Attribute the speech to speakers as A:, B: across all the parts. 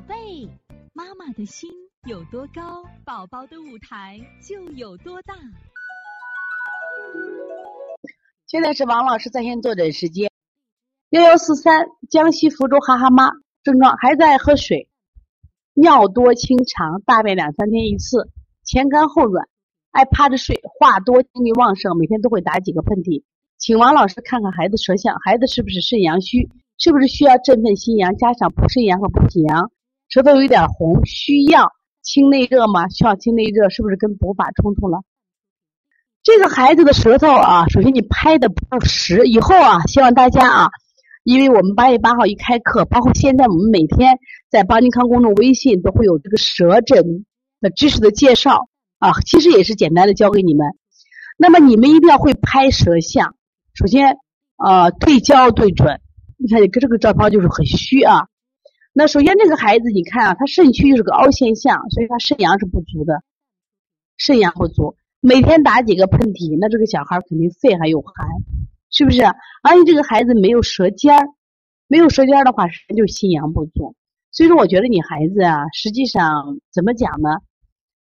A: 宝贝，妈妈的心有多高，宝宝的舞台就有多大。
B: 现在是王老师在线坐诊时间，幺幺四三，江西福州哈哈妈，症状孩子爱喝水，尿多清长，大便两三天一次，前干后软，爱趴着睡，话多精力旺盛，每天都会打几个喷嚏，请王老师看看孩子舌象，孩子是不是肾阳虚？是不是需要振奋心阳，加上补肾阳和补脾阳？舌头有点红，需要清内热吗？需要清内热，是不是跟补法冲突了？这个孩子的舌头啊，首先你拍的不够实。以后啊，希望大家啊，因为我们八月八号一开课，包括现在我们每天在邦尼康公众微信都会有这个舌诊的知识的介绍啊，其实也是简单的教给你们。那么你们一定要会拍舌象，首先呃对焦对准。你看，你跟这个照片就是很虚啊。那首先这个孩子，你看啊，他肾虚就是个凹陷象，所以他肾阳是不足的，肾阳不足。每天打几个喷嚏，那这个小孩肯定肺还有寒，是不是？而且这个孩子没有舌尖儿，没有舌尖儿的话，就心阳不足。所以说，我觉得你孩子啊，实际上怎么讲呢？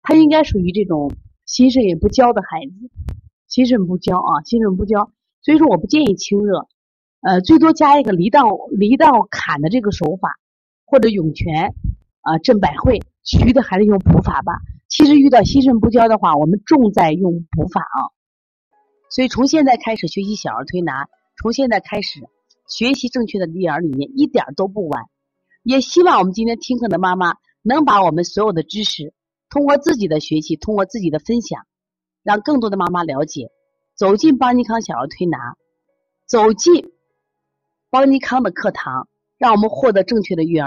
B: 他应该属于这种心肾也不交的孩子，心肾不交啊，心肾不交。所以说，我不建议清热。呃，最多加一个离道离道坎的这个手法，或者涌泉啊镇百会，其余的还是用补法吧。其实遇到心肾不交的话，我们重在用补法啊。所以从现在开始学习小儿推拿，从现在开始学习正确的育儿理念，一点都不晚。也希望我们今天听课的妈妈能把我们所有的知识，通过自己的学习，通过自己的分享，让更多的妈妈了解，走进邦尼康小儿推拿，走进。邦尼康的课堂，让我们获得正确的育儿。